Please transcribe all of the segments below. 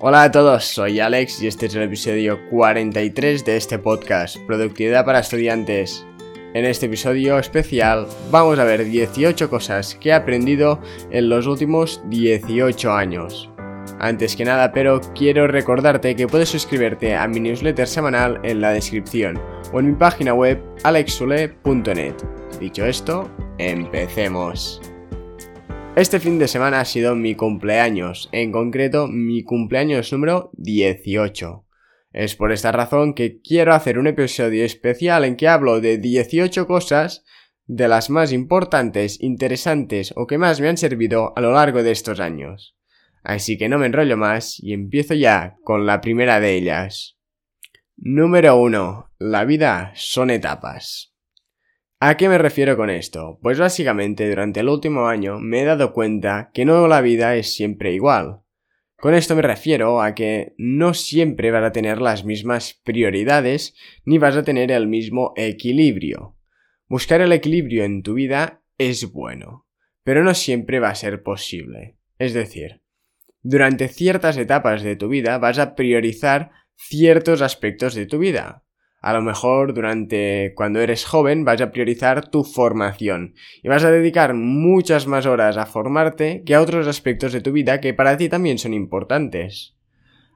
Hola a todos, soy Alex y este es el episodio 43 de este podcast, Productividad para Estudiantes. En este episodio especial vamos a ver 18 cosas que he aprendido en los últimos 18 años. Antes que nada, pero quiero recordarte que puedes suscribirte a mi newsletter semanal en la descripción o en mi página web alexule.net. Dicho esto, empecemos. Este fin de semana ha sido mi cumpleaños, en concreto mi cumpleaños número 18. Es por esta razón que quiero hacer un episodio especial en que hablo de 18 cosas de las más importantes, interesantes o que más me han servido a lo largo de estos años. Así que no me enrollo más y empiezo ya con la primera de ellas. Número 1. La vida son etapas. ¿A qué me refiero con esto? Pues básicamente durante el último año me he dado cuenta que no la vida es siempre igual. Con esto me refiero a que no siempre vas a tener las mismas prioridades ni vas a tener el mismo equilibrio. Buscar el equilibrio en tu vida es bueno, pero no siempre va a ser posible. Es decir, durante ciertas etapas de tu vida vas a priorizar ciertos aspectos de tu vida. A lo mejor durante cuando eres joven vas a priorizar tu formación y vas a dedicar muchas más horas a formarte que a otros aspectos de tu vida que para ti también son importantes.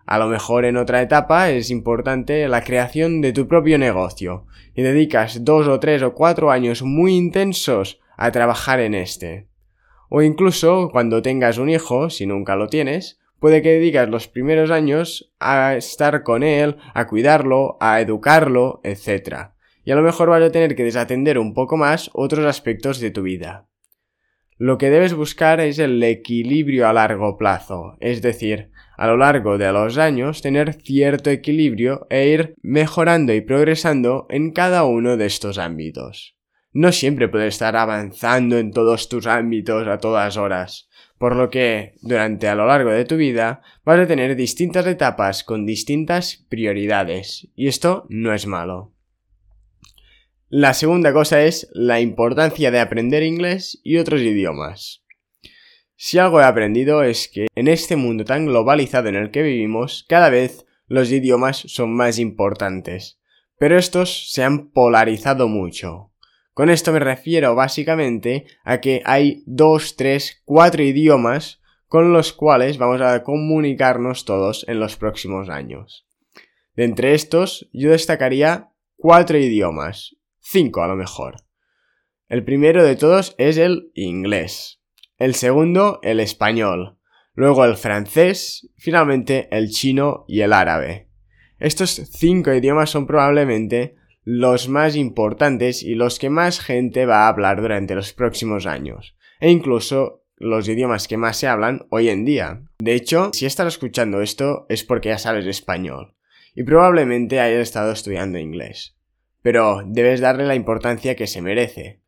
A lo mejor en otra etapa es importante la creación de tu propio negocio y dedicas dos o tres o cuatro años muy intensos a trabajar en este. O incluso cuando tengas un hijo, si nunca lo tienes, puede que dedicas los primeros años a estar con él, a cuidarlo, a educarlo, etc. Y a lo mejor vas a tener que desatender un poco más otros aspectos de tu vida. Lo que debes buscar es el equilibrio a largo plazo, es decir, a lo largo de los años tener cierto equilibrio e ir mejorando y progresando en cada uno de estos ámbitos. No siempre puedes estar avanzando en todos tus ámbitos a todas horas por lo que durante a lo largo de tu vida vas a tener distintas etapas con distintas prioridades, y esto no es malo. La segunda cosa es la importancia de aprender inglés y otros idiomas. Si algo he aprendido es que en este mundo tan globalizado en el que vivimos, cada vez los idiomas son más importantes, pero estos se han polarizado mucho. Con esto me refiero básicamente a que hay dos, tres, cuatro idiomas con los cuales vamos a comunicarnos todos en los próximos años. De entre estos, yo destacaría cuatro idiomas, cinco a lo mejor. El primero de todos es el inglés, el segundo el español, luego el francés, finalmente el chino y el árabe. Estos cinco idiomas son probablemente los más importantes y los que más gente va a hablar durante los próximos años, e incluso los idiomas que más se hablan hoy en día. De hecho, si estás escuchando esto es porque ya sabes español, y probablemente hayas estado estudiando inglés. Pero debes darle la importancia que se merece.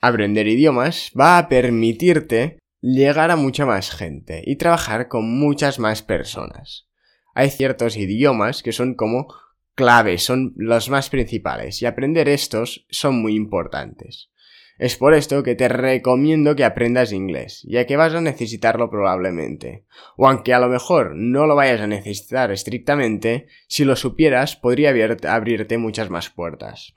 Aprender idiomas va a permitirte llegar a mucha más gente y trabajar con muchas más personas. Hay ciertos idiomas que son como claves, son los más principales, y aprender estos son muy importantes. Es por esto que te recomiendo que aprendas inglés, ya que vas a necesitarlo probablemente. O aunque a lo mejor no lo vayas a necesitar estrictamente, si lo supieras podría abrirte muchas más puertas.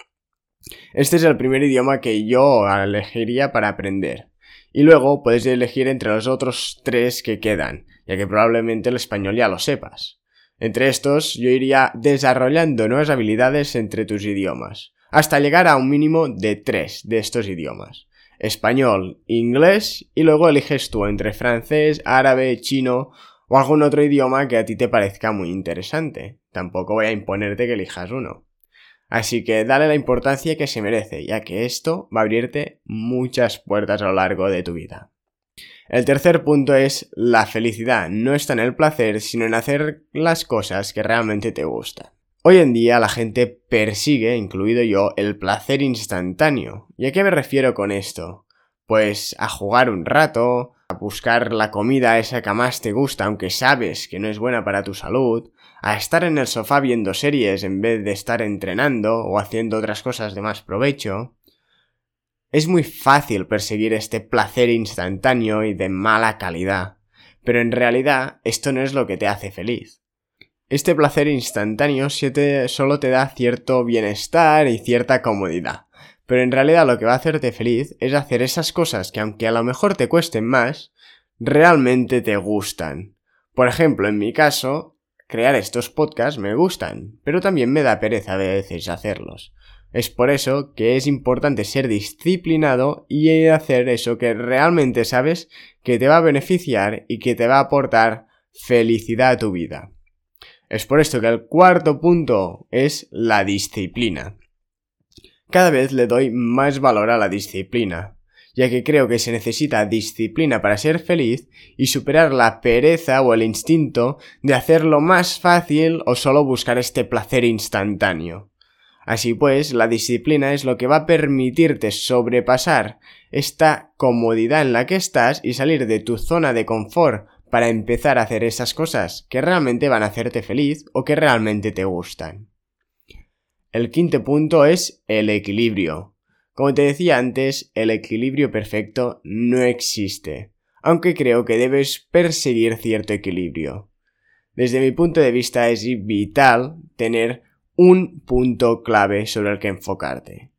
Este es el primer idioma que yo elegiría para aprender. Y luego puedes elegir entre los otros tres que quedan, ya que probablemente el español ya lo sepas. Entre estos, yo iría desarrollando nuevas habilidades entre tus idiomas, hasta llegar a un mínimo de tres de estos idiomas. Español, inglés y luego eliges tú entre francés, árabe, chino o algún otro idioma que a ti te parezca muy interesante. Tampoco voy a imponerte que elijas uno. Así que dale la importancia que se merece, ya que esto va a abrirte muchas puertas a lo largo de tu vida. El tercer punto es la felicidad no está en el placer, sino en hacer las cosas que realmente te gustan. Hoy en día la gente persigue, incluido yo, el placer instantáneo. ¿Y a qué me refiero con esto? Pues a jugar un rato, a buscar la comida esa que más te gusta aunque sabes que no es buena para tu salud, a estar en el sofá viendo series en vez de estar entrenando o haciendo otras cosas de más provecho. Es muy fácil perseguir este placer instantáneo y de mala calidad, pero en realidad esto no es lo que te hace feliz. Este placer instantáneo solo te da cierto bienestar y cierta comodidad. Pero en realidad lo que va a hacerte feliz es hacer esas cosas que aunque a lo mejor te cuesten más, realmente te gustan. Por ejemplo, en mi caso, crear estos podcasts me gustan, pero también me da pereza a veces hacerlos. Es por eso que es importante ser disciplinado y hacer eso que realmente sabes que te va a beneficiar y que te va a aportar felicidad a tu vida. Es por esto que el cuarto punto es la disciplina. Cada vez le doy más valor a la disciplina, ya que creo que se necesita disciplina para ser feliz y superar la pereza o el instinto de hacerlo más fácil o solo buscar este placer instantáneo. Así pues, la disciplina es lo que va a permitirte sobrepasar esta comodidad en la que estás y salir de tu zona de confort para empezar a hacer esas cosas que realmente van a hacerte feliz o que realmente te gustan. El quinto punto es el equilibrio. Como te decía antes, el equilibrio perfecto no existe, aunque creo que debes perseguir cierto equilibrio. Desde mi punto de vista es vital tener un punto clave sobre el que enfocarte.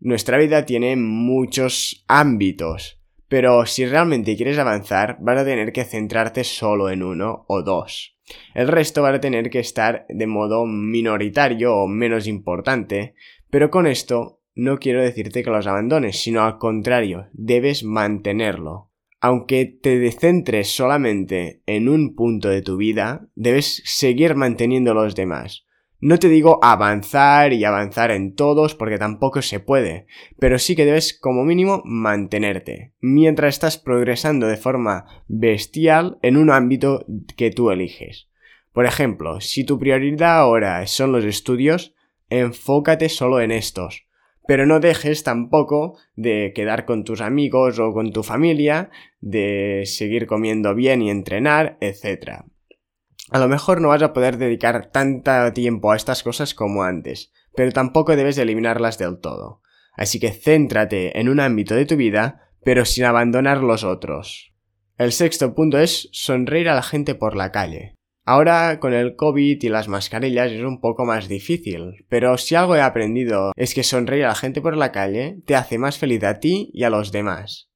Nuestra vida tiene muchos ámbitos, pero si realmente quieres avanzar, vas a tener que centrarte solo en uno o dos. El resto va a tener que estar de modo minoritario o menos importante, pero con esto no quiero decirte que los abandones, sino al contrario, debes mantenerlo. Aunque te centres solamente en un punto de tu vida, debes seguir manteniendo los demás. No te digo avanzar y avanzar en todos porque tampoco se puede, pero sí que debes como mínimo mantenerte, mientras estás progresando de forma bestial en un ámbito que tú eliges. Por ejemplo, si tu prioridad ahora son los estudios, enfócate solo en estos, pero no dejes tampoco de quedar con tus amigos o con tu familia, de seguir comiendo bien y entrenar, etc. A lo mejor no vas a poder dedicar tanto tiempo a estas cosas como antes, pero tampoco debes eliminarlas del todo. Así que céntrate en un ámbito de tu vida, pero sin abandonar los otros. El sexto punto es sonreír a la gente por la calle. Ahora con el COVID y las mascarillas es un poco más difícil, pero si algo he aprendido es que sonreír a la gente por la calle te hace más feliz a ti y a los demás.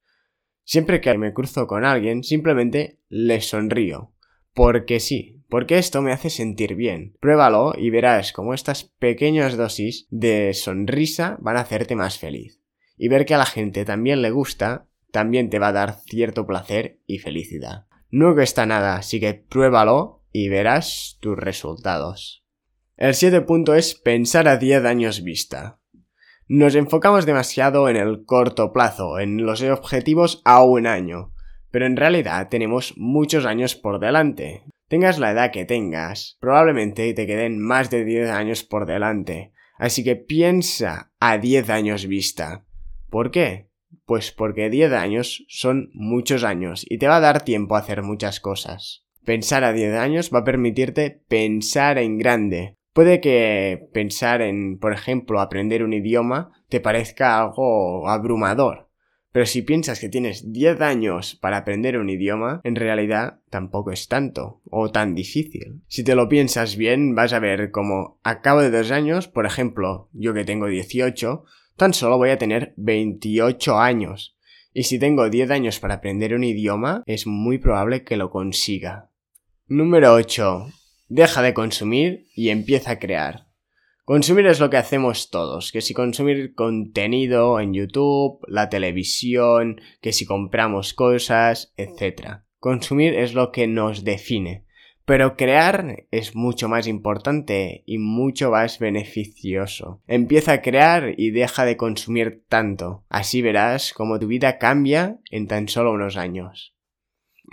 Siempre que me cruzo con alguien, simplemente les sonrío. Porque sí, porque esto me hace sentir bien. Pruébalo y verás cómo estas pequeñas dosis de sonrisa van a hacerte más feliz. Y ver que a la gente también le gusta, también te va a dar cierto placer y felicidad. No cuesta nada, así que pruébalo y verás tus resultados. El siete punto es pensar a 10 años vista. Nos enfocamos demasiado en el corto plazo, en los objetivos a un año, pero en realidad tenemos muchos años por delante. Tengas la edad que tengas, probablemente te queden más de 10 años por delante, así que piensa a 10 años vista. ¿Por qué? Pues porque 10 años son muchos años y te va a dar tiempo a hacer muchas cosas. Pensar a 10 años va a permitirte pensar en grande. Puede que pensar en, por ejemplo, aprender un idioma te parezca algo abrumador. Pero si piensas que tienes 10 años para aprender un idioma, en realidad tampoco es tanto o tan difícil. Si te lo piensas bien, vas a ver como a cabo de dos años, por ejemplo, yo que tengo 18, tan solo voy a tener 28 años. Y si tengo 10 años para aprender un idioma, es muy probable que lo consiga. Número 8. Deja de consumir y empieza a crear. Consumir es lo que hacemos todos, que si consumir contenido en YouTube, la televisión, que si compramos cosas, etc. Consumir es lo que nos define, pero crear es mucho más importante y mucho más beneficioso. Empieza a crear y deja de consumir tanto, así verás cómo tu vida cambia en tan solo unos años.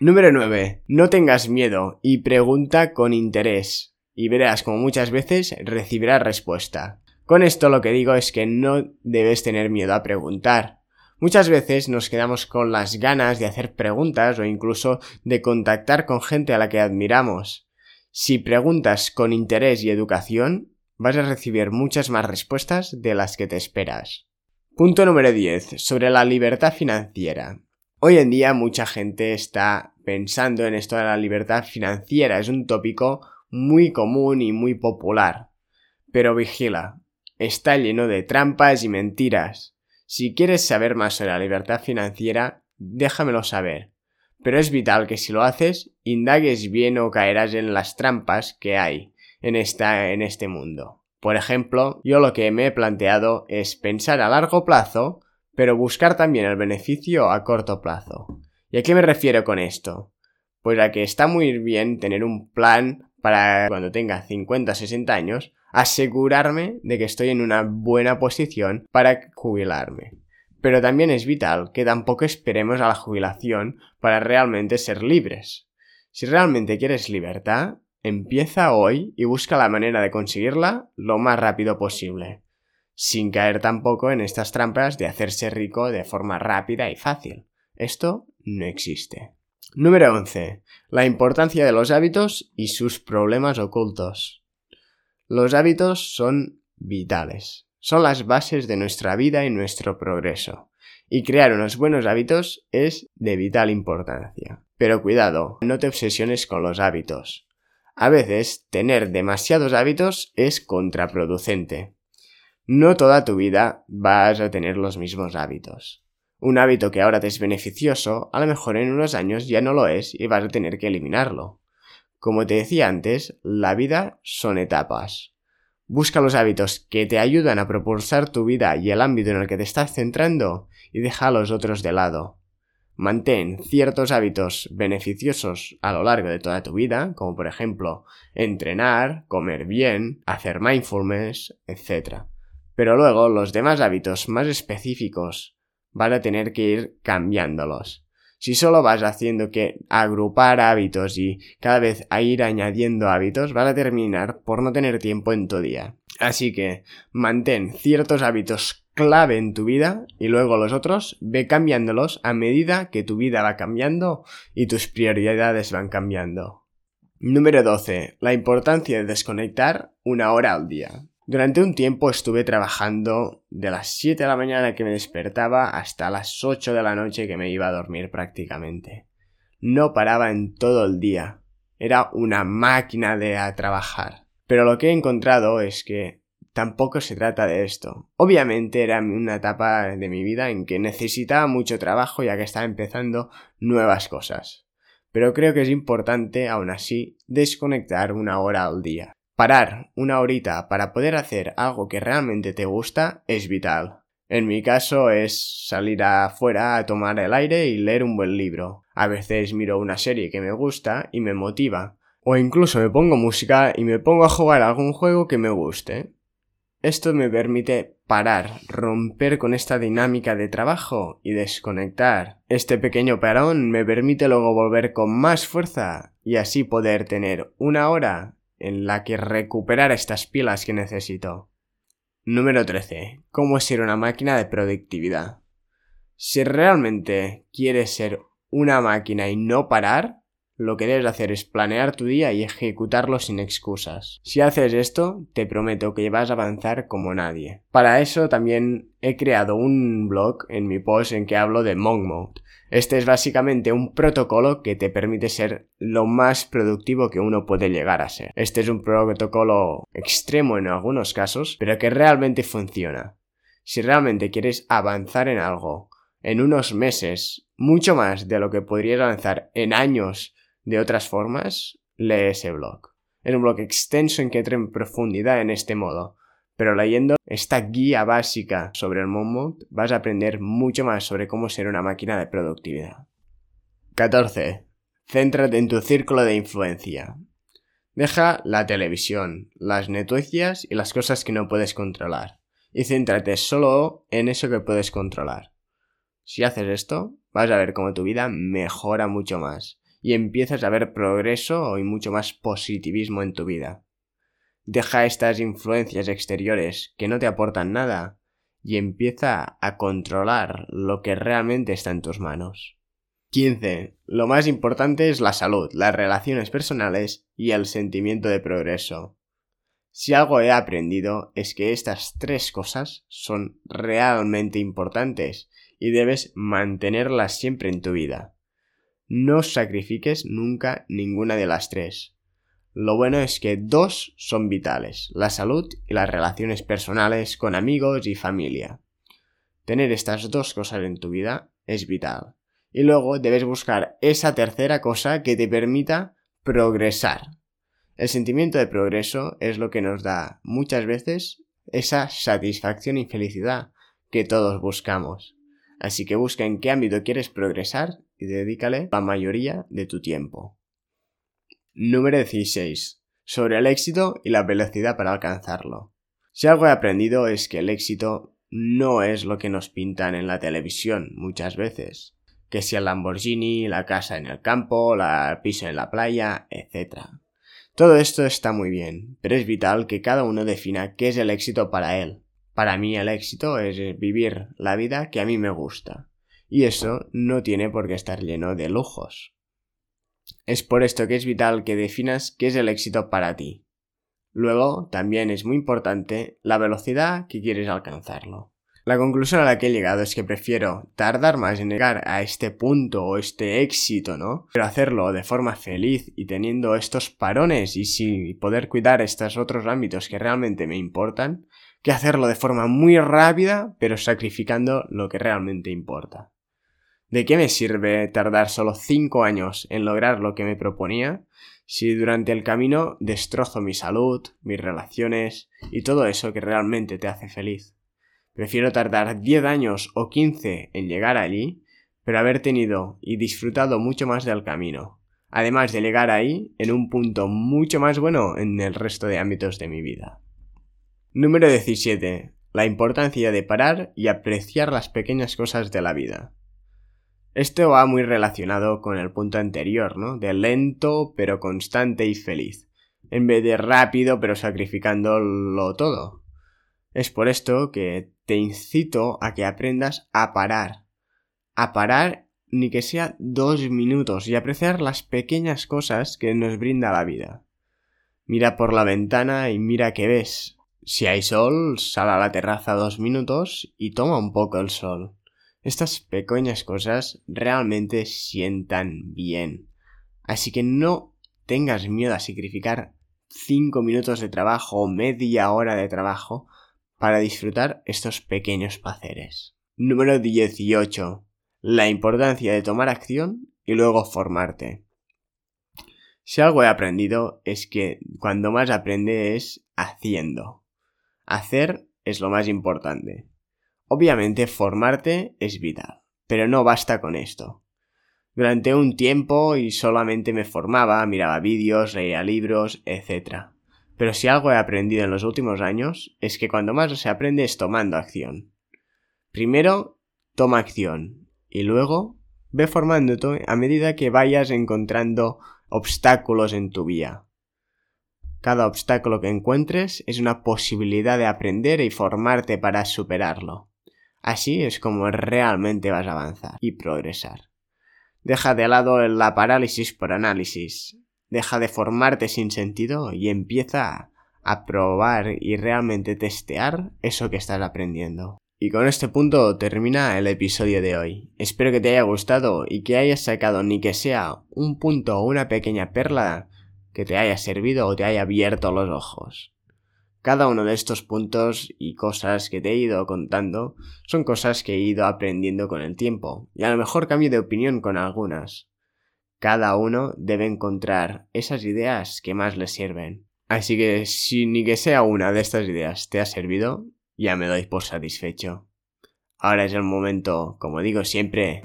Número 9. No tengas miedo y pregunta con interés. Y verás como muchas veces recibirás respuesta. Con esto lo que digo es que no debes tener miedo a preguntar. Muchas veces nos quedamos con las ganas de hacer preguntas o incluso de contactar con gente a la que admiramos. Si preguntas con interés y educación, vas a recibir muchas más respuestas de las que te esperas. Punto número 10. Sobre la libertad financiera. Hoy en día mucha gente está pensando en esto de la libertad financiera. Es un tópico muy común y muy popular. Pero vigila, está lleno de trampas y mentiras. Si quieres saber más sobre la libertad financiera, déjamelo saber. Pero es vital que si lo haces, indagues bien o caerás en las trampas que hay en, esta, en este mundo. Por ejemplo, yo lo que me he planteado es pensar a largo plazo, pero buscar también el beneficio a corto plazo. ¿Y a qué me refiero con esto? Pues a que está muy bien tener un plan para cuando tenga 50 o 60 años, asegurarme de que estoy en una buena posición para jubilarme. Pero también es vital que tampoco esperemos a la jubilación para realmente ser libres. Si realmente quieres libertad, empieza hoy y busca la manera de conseguirla lo más rápido posible, sin caer tampoco en estas trampas de hacerse rico de forma rápida y fácil. Esto no existe. Número 11. La importancia de los hábitos y sus problemas ocultos. Los hábitos son vitales. Son las bases de nuestra vida y nuestro progreso. Y crear unos buenos hábitos es de vital importancia. Pero cuidado, no te obsesiones con los hábitos. A veces, tener demasiados hábitos es contraproducente. No toda tu vida vas a tener los mismos hábitos. Un hábito que ahora te es beneficioso, a lo mejor en unos años ya no lo es y vas a tener que eliminarlo. Como te decía antes, la vida son etapas. Busca los hábitos que te ayudan a propulsar tu vida y el ámbito en el que te estás centrando y deja a los otros de lado. Mantén ciertos hábitos beneficiosos a lo largo de toda tu vida, como por ejemplo entrenar, comer bien, hacer mindfulness, etc. Pero luego los demás hábitos más específicos vas a tener que ir cambiándolos. Si solo vas haciendo que agrupar hábitos y cada vez a ir añadiendo hábitos, vas a terminar por no tener tiempo en tu día. Así que mantén ciertos hábitos clave en tu vida y luego los otros ve cambiándolos a medida que tu vida va cambiando y tus prioridades van cambiando. Número 12. La importancia de desconectar una hora al día. Durante un tiempo estuve trabajando de las 7 de la mañana que me despertaba hasta las 8 de la noche que me iba a dormir prácticamente. No paraba en todo el día. Era una máquina de a trabajar. Pero lo que he encontrado es que tampoco se trata de esto. Obviamente era una etapa de mi vida en que necesitaba mucho trabajo ya que estaba empezando nuevas cosas. Pero creo que es importante, aún así, desconectar una hora al día. Parar una horita para poder hacer algo que realmente te gusta es vital. En mi caso es salir afuera a tomar el aire y leer un buen libro. A veces miro una serie que me gusta y me motiva. O incluso me pongo música y me pongo a jugar algún juego que me guste. Esto me permite parar, romper con esta dinámica de trabajo y desconectar. Este pequeño parón me permite luego volver con más fuerza y así poder tener una hora en la que recuperar estas pilas que necesito. Número 13. ¿Cómo ser una máquina de productividad? Si realmente quieres ser una máquina y no parar, lo que debes hacer es planear tu día y ejecutarlo sin excusas. Si haces esto, te prometo que vas a avanzar como nadie. Para eso también he creado un blog en mi post en que hablo de Monk Mode. Este es básicamente un protocolo que te permite ser lo más productivo que uno puede llegar a ser. Este es un protocolo extremo en algunos casos, pero que realmente funciona. Si realmente quieres avanzar en algo, en unos meses, mucho más de lo que podrías avanzar en años de otras formas, lee ese blog. Es un blog extenso en que entra en profundidad en este modo, pero leyendo esta guía básica sobre el Monmouth vas a aprender mucho más sobre cómo ser una máquina de productividad. 14. Céntrate en tu círculo de influencia. Deja la televisión, las noticias y las cosas que no puedes controlar, y céntrate solo en eso que puedes controlar. Si haces esto, vas a ver cómo tu vida mejora mucho más y empiezas a ver progreso y mucho más positivismo en tu vida. Deja estas influencias exteriores que no te aportan nada y empieza a controlar lo que realmente está en tus manos. 15. Lo más importante es la salud, las relaciones personales y el sentimiento de progreso. Si algo he aprendido es que estas tres cosas son realmente importantes y debes mantenerlas siempre en tu vida. No sacrifiques nunca ninguna de las tres. Lo bueno es que dos son vitales, la salud y las relaciones personales con amigos y familia. Tener estas dos cosas en tu vida es vital. Y luego debes buscar esa tercera cosa que te permita progresar. El sentimiento de progreso es lo que nos da muchas veces esa satisfacción y felicidad que todos buscamos. Así que busca en qué ámbito quieres progresar y dedícale la mayoría de tu tiempo. Número 16. Sobre el éxito y la velocidad para alcanzarlo. Si algo he aprendido es que el éxito no es lo que nos pintan en la televisión muchas veces. Que si el Lamborghini, la casa en el campo, la piso en la playa, etc. Todo esto está muy bien, pero es vital que cada uno defina qué es el éxito para él. Para mí el éxito es vivir la vida que a mí me gusta. Y eso no tiene por qué estar lleno de lujos. Es por esto que es vital que definas qué es el éxito para ti. Luego, también es muy importante la velocidad que quieres alcanzarlo. La conclusión a la que he llegado es que prefiero tardar más en llegar a este punto o este éxito, ¿no? Pero hacerlo de forma feliz y teniendo estos parones y sin poder cuidar estos otros ámbitos que realmente me importan, que hacerlo de forma muy rápida, pero sacrificando lo que realmente importa. ¿De qué me sirve tardar solo 5 años en lograr lo que me proponía si durante el camino destrozo mi salud, mis relaciones y todo eso que realmente te hace feliz? Prefiero tardar 10 años o 15 en llegar allí, pero haber tenido y disfrutado mucho más del camino, además de llegar ahí en un punto mucho más bueno en el resto de ámbitos de mi vida. Número 17. La importancia de parar y apreciar las pequeñas cosas de la vida. Esto va muy relacionado con el punto anterior, ¿no? De lento pero constante y feliz, en vez de rápido pero sacrificándolo todo. Es por esto que te incito a que aprendas a parar. A parar ni que sea dos minutos y apreciar las pequeñas cosas que nos brinda la vida. Mira por la ventana y mira qué ves. Si hay sol, sal a la terraza dos minutos y toma un poco el sol. Estas pequeñas cosas realmente sientan bien. Así que no tengas miedo a sacrificar cinco minutos de trabajo o media hora de trabajo para disfrutar estos pequeños placeres. Número 18. La importancia de tomar acción y luego formarte. Si algo he aprendido es que cuando más aprende es haciendo. Hacer es lo más importante. Obviamente formarte es vital, pero no basta con esto. Durante un tiempo y solamente me formaba, miraba vídeos, leía libros, etc. Pero si algo he aprendido en los últimos años es que cuando más se aprende es tomando acción. Primero, toma acción y luego ve formándote a medida que vayas encontrando obstáculos en tu vía. Cada obstáculo que encuentres es una posibilidad de aprender y formarte para superarlo. Así es como realmente vas a avanzar y progresar. Deja de lado la parálisis por análisis. Deja de formarte sin sentido y empieza a probar y realmente testear eso que estás aprendiendo. Y con este punto termina el episodio de hoy. Espero que te haya gustado y que hayas sacado ni que sea un punto o una pequeña perla que te haya servido o te haya abierto los ojos. Cada uno de estos puntos y cosas que te he ido contando son cosas que he ido aprendiendo con el tiempo, y a lo mejor cambio de opinión con algunas. Cada uno debe encontrar esas ideas que más le sirven. Así que si ni que sea una de estas ideas te ha servido, ya me doy por satisfecho. Ahora es el momento, como digo siempre,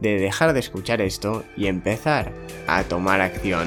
de dejar de escuchar esto y empezar a tomar acción.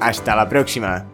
Hasta la próxima.